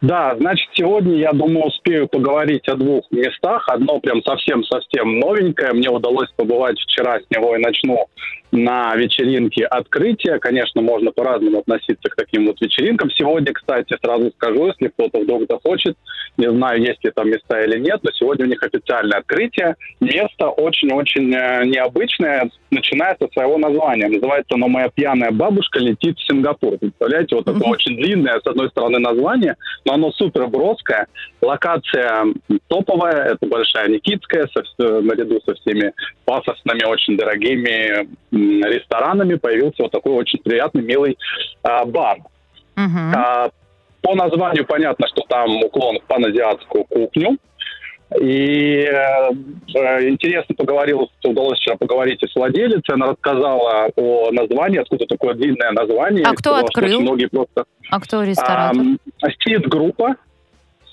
Да, значит, сегодня, я думаю, успею поговорить о двух местах. Одно прям совсем-совсем новенькое. Мне удалось побывать вчера, с него и начну на вечеринке открытия. Конечно, можно по-разному относиться к таким вот вечеринкам. Сегодня, кстати, сразу скажу, если кто-то вдруг захочет, не знаю, есть ли там места или нет, но сегодня у них официальное открытие. Место очень-очень э, необычное, начиная со своего названия. Называется оно «Моя пьяная бабушка летит в Сингапур». Представляете, вот такое очень длинное, с одной стороны, название, но оно супер броское. Локация топовая, это Большая Никитская, со, наряду со всеми пафосными, очень дорогими ресторанами появился вот такой очень приятный, милый а, бар. Uh-huh. А, по названию понятно, что там уклон в паназиатскую кухню. И э, интересно поговорил, удалось вчера поговорить и с владелицей. Она рассказала о названии, откуда такое длинное название. А кто открыл? Многие просто... А кто ресторатор? А, Сид-группа.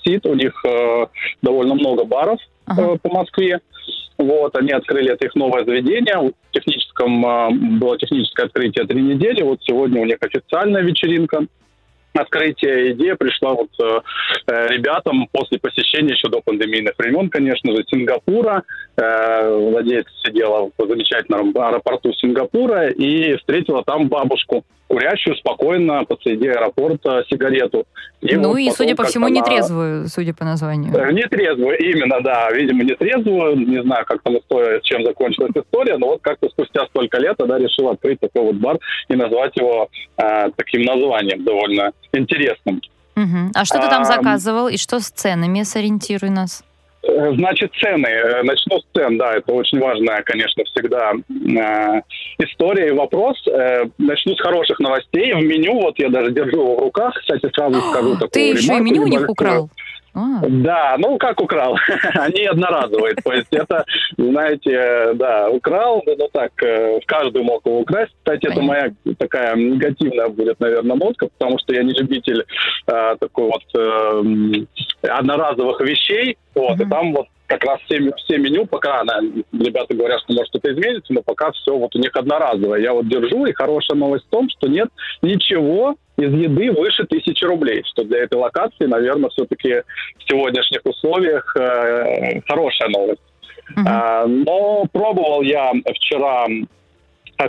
Сид, у них э, довольно много баров ага. э, по Москве. Вот, они открыли это их новое заведение. В техническом, э, было техническое открытие три недели. Вот сегодня у них официальная вечеринка. Открытие идея пришла вот э, э, ребятам после посещения еще до пандемийных времен, конечно же, Сингапура. Э, владелец сидела в замечательном аэропорту Сингапура и встретила там бабушку, курящую спокойно посреди аэропорта сигарету. И ну вот и, судя по всему, она... нетрезвую, судя по названию. Э, нетрезвую, именно, да. Видимо, нетрезвую. Не знаю, как там история, чем закончилась история, но вот как-то спустя столько лет она решила открыть такой вот бар и назвать его э, таким названием довольно интересным. Угу. А что ты там заказывал и что с ценами? Сориентируй нас. Э, значит, цены. Э, начну с цен, да, это очень важная, конечно, всегда э, история и вопрос. Э, начну с хороших новостей. В меню, вот я даже держу его в руках, кстати, сразу скажу такую Ты еще и меню у них украл? А. Да, ну как украл? Они одноразовые. То есть это, знаете, да, украл, но так, э, каждый мог его украсть. Кстати, это моя такая негативная будет, наверное, нотка, потому что я не любитель э, такой вот э, одноразовых вещей. Вот, и там вот как раз все, все меню, пока она, ребята говорят, что может это изменится, но пока все вот у них одноразовое. Я вот держу, и хорошая новость в том, что нет ничего из еды выше тысячи рублей, что для этой локации, наверное, все-таки в сегодняшних условиях э, хорошая новость. Uh-huh. А, но пробовал я вчера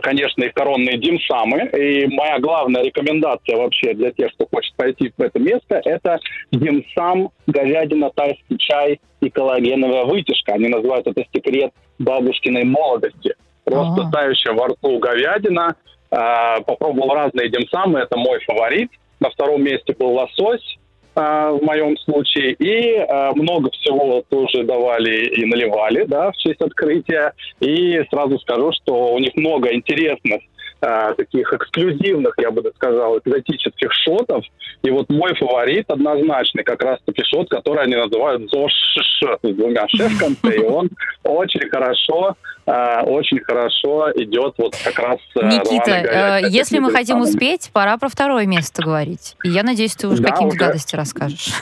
конечно, их коронные димсамы. И моя главная рекомендация вообще для тех, кто хочет пойти в это место, это димсам, говядина, тайский чай и коллагеновая вытяжка. Они называют это секрет бабушкиной молодости. Просто ага. тающая во рту говядина. А, попробовал разные димсамы, это мой фаворит. На втором месте был лосось. А, в моем случае. И а, много всего тоже давали и наливали, да, в честь открытия. И сразу скажу, что у них много интересных а, таких эксклюзивных, я бы сказал, экзотических шотов. И вот мой фаворит однозначный, как раз-таки шот, который они называют ЗОШ с двумя ш в конце. И он очень хорошо очень хорошо идет вот как раз... Никита, э, если мы хотим успеть, пора про второе место говорить. И я надеюсь, ты уже да, какие-нибудь уже... гадости расскажешь.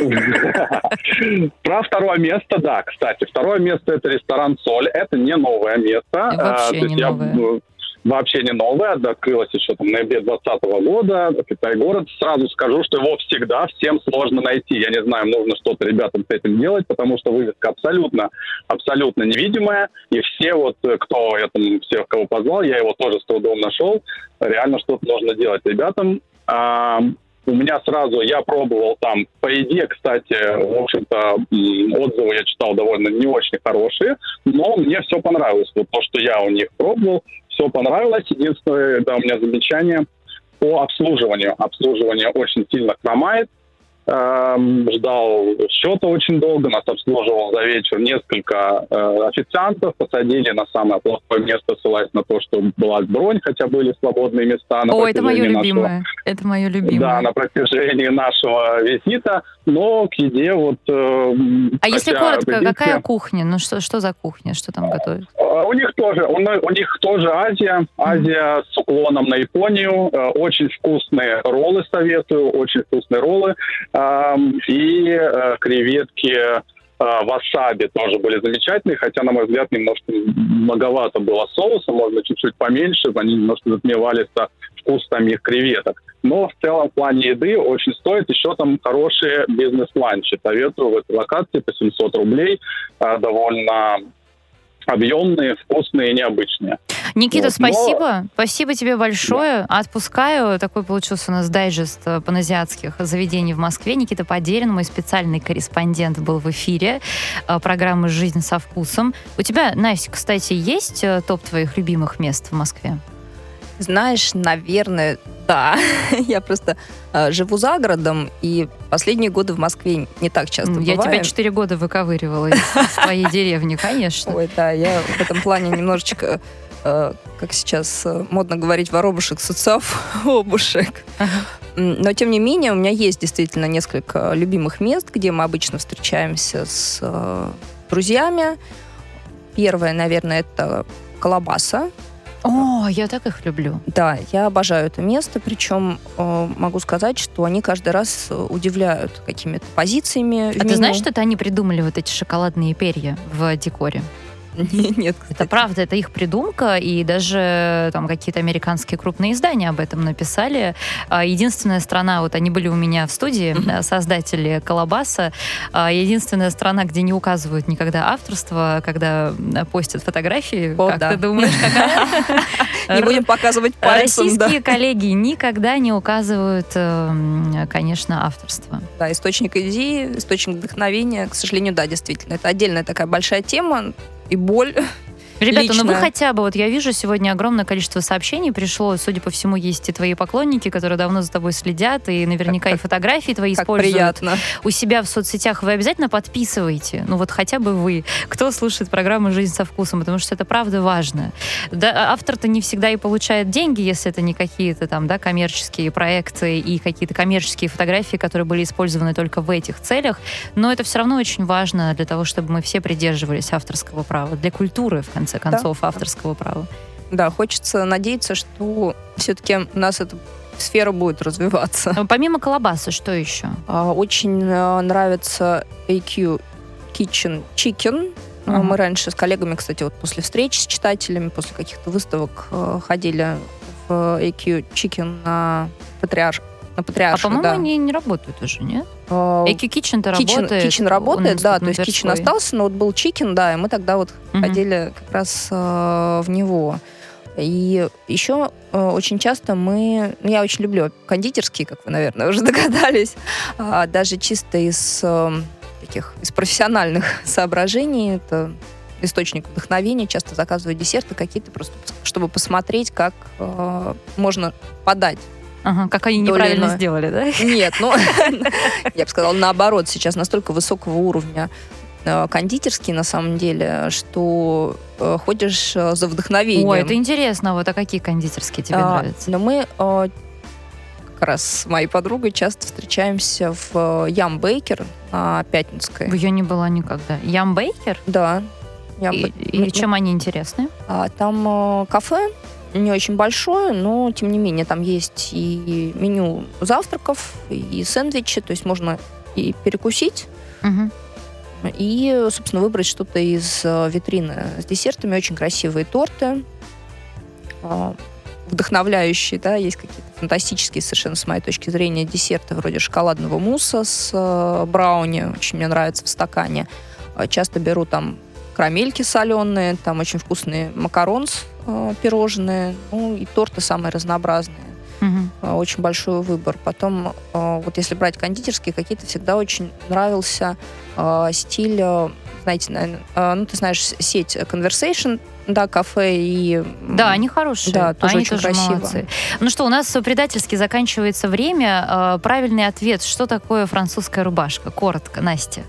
Про второе место, да, кстати. Второе место это ресторан Соль. Это не новое место. Вообще не новое вообще не новое, открылось еще там в ноябре 2020 года, Китай-город. Сразу скажу, что его всегда всем сложно найти. Я не знаю, нужно что-то ребятам с этим делать, потому что вывеска абсолютно, абсолютно невидимая. И все вот, кто я там, всех, кого позвал, я его тоже с трудом нашел. Реально что-то нужно делать ребятам. У меня сразу, я пробовал там, по еде, кстати, в общем-то, отзывы я читал довольно не очень хорошие, но мне все понравилось. Вот то, что я у них пробовал, все понравилось. Единственное, да, у меня замечание по обслуживанию. Обслуживание очень сильно хромает. Эм, ждал счета очень долго, нас обслуживал за вечер несколько э, официантов, посадили на самое плохое место, ссылаясь на то, что была бронь, хотя были свободные места. На О, это мое нашего, любимое. Это мое любимое. Да, на протяжении нашего визита, но к еде вот... Э, а если коротко, визите, какая кухня? Ну что, что за кухня? Что там готовят? Э, у них тоже, у, у них тоже Азия, Азия mm. с уклоном на Японию. Э, очень вкусные роллы советую, очень вкусные роллы и э, креветки э, васаби тоже были замечательные, хотя, на мой взгляд, немножко многовато было соуса, можно чуть-чуть поменьше, они немножко затмевали вкус самих креветок. Но в целом в плане еды очень стоит. Еще там хорошие бизнес-ланчи. Советую в этой локации по 700 рублей. Э, довольно объемные, вкусные и необычные. Никита, вот. спасибо. Но... Спасибо тебе большое. Да. Отпускаю. Такой получился у нас дайджест э, паназиатских заведений в Москве. Никита Подерин, мой специальный корреспондент, был в эфире э, программы «Жизнь со вкусом». У тебя, Настя, кстати, есть э, топ твоих любимых мест в Москве? Знаешь, наверное, да. Я просто э, живу за городом, и последние годы в Москве не так часто Я бываю. тебя четыре года выковыривала из своей деревни, конечно. Ой, да, я в этом плане немножечко как сейчас э, модно говорить, воробушек, суцов, обушек. Но, тем не менее, у меня есть действительно несколько любимых мест, где мы обычно встречаемся с друзьями. Первое, наверное, это Колобаса. О, я так их люблю. Да, я обожаю это место, причем э, могу сказать, что они каждый раз э, удивляют какими-то позициями. А ты знаешь, что это они придумали вот эти шоколадные перья в декоре? Нет, Это правда, это их придумка, и даже там какие-то американские крупные издания об этом написали. А, Единственная страна, вот они были у меня в студии, да, создатели Колобаса, А, единственная страна, где не указывают никогда авторство, когда м, постят фотографии, О, как да. ты думаешь, какая? Не будем показывать пальцем. Российские коллеги никогда не указывают, эм, конечно, авторство. Да, источник идеи, источник вдохновения, к сожалению, да, действительно. Это отдельная такая большая тема и боль. Ребята, ну вы хотя бы, вот я вижу сегодня огромное количество сообщений пришло, судя по всему, есть и твои поклонники, которые давно за тобой следят, и наверняка Как- и фотографии твои Как используют. приятно. У себя в соцсетях вы обязательно подписываете, ну вот хотя бы вы, кто слушает программу «Жизнь со вкусом», потому что это правда важно. Да, автор-то не всегда и получает деньги, если это не какие-то там, да, коммерческие проекты и какие-то коммерческие фотографии, которые были использованы только в этих целях, но это все равно очень важно для того, чтобы мы все придерживались авторского права, для культуры, в конце концов, авторского права. Да, хочется надеяться, что все-таки у нас эта сфера будет развиваться. Но Помимо колобаса, что еще? А, Очень э, нравится AQ Kitchen Chicken. А, Ага. Мы раньше с коллегами, кстати, вот после встреч с читателями, после каких-то выставок э, ходили в AQ Chicken на Патриарш. На А Патриарших, по-моему, да. они не работают уже, нет? А, Эки Kitchen-то Kitchen, работает. Он работает, да, то есть Тверской. остался, но вот был Chicken, да, и мы тогда вот Мгм. ходили как раз э, в него. И еще э, очень часто мы... ну, Я очень люблю кондитерские, как вы, наверное, уже догадались. А, даже чисто из э, таких из профессиональных соображений. Это источник вдохновения. Часто заказываю десерты какие-то просто, чтобы посмотреть, как э, можно подать. Ага, как они То неправильно иное. сделали, да? Нет, ну, я бы сказала, наоборот, сейчас настолько высокого уровня э, кондитерский, на самом деле, что э, ходишь э, за вдохновением. Ой, это интересно. Вот а какие кондитерские тебе А, нравятся? Но мы э, как раз с моей подругой часто встречаемся в Ям Бейкер на Пятницкой. Я не была никогда. Ям Бейкер? Да. И, ну, чем они интересны? а, Там кафе не очень большое, но тем не менее там есть и меню завтраков, и сэндвичи, то есть можно и перекусить, Мгм. и, собственно, выбрать что-то из э, витрины с десертами. Очень красивые торты, э, вдохновляющие, да, есть какие-то фантастические совершенно, с моей точки зрения, десерты вроде шоколадного мусса с э, брауни, очень мне нравится в стакане. Часто беру там карамельки соленые, там очень вкусные макаронс э, пирожные, ну и торты самые разнообразные э, очень большой выбор. Потом, э, вот если брать кондитерские, какие-то всегда очень нравился э, стиль, э, знаете, наверное, э, ну, ты знаешь, сеть Conversation, да, кафе и... Да, они хорошие. Да, тоже они очень тоже красиво. молодцы. Ну что, у нас предательски заканчивается время. Правильный ответ. Что такое французская рубашка? Коротко, Настя.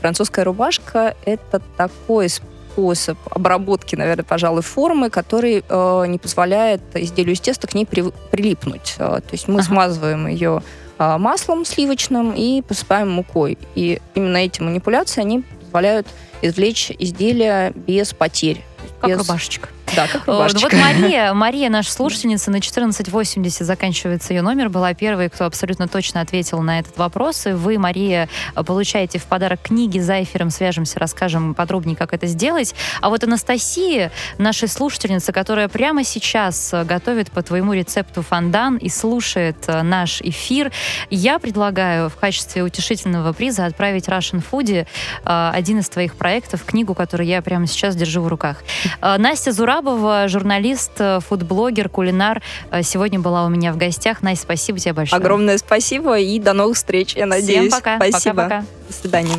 Французская рубашка — это такой способ обработки, наверное, пожалуй, формы, который э, не позволяет изделию из теста к ней при- прилипнуть. Э, то есть мы Ага. смазываем ее э, маслом сливочным и посыпаем мукой. И именно эти манипуляции, они позволяют извлечь изделие без потерь. Как без- рубашечка. Да, как Э, рубашечка. Вот Мария, Мария, наша слушательница, на 1480 заканчивается ее номер, была первой, кто абсолютно точно ответил на этот вопрос. И вы, Мария, получаете в подарок книги за эфиром, свяжемся, расскажем подробнее, как это сделать. А вот Анастасия, наша слушательница, которая прямо сейчас готовит по твоему рецепту фондан и слушает э, наш эфир, я предлагаю в качестве утешительного приза отправить Russian Foodie э, один из твоих проектов, книгу, которую я прямо сейчас держу в руках. Настя Зурабова, журналист, э, фудблогер, кулинар, э, сегодня была у меня в гостях. Настя, спасибо тебе большое. Огромное спасибо и до новых встреч, я надеюсь. Всем пока. Спасибо. Пока-пока. До свидания.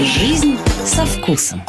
Жизнь со вкусом.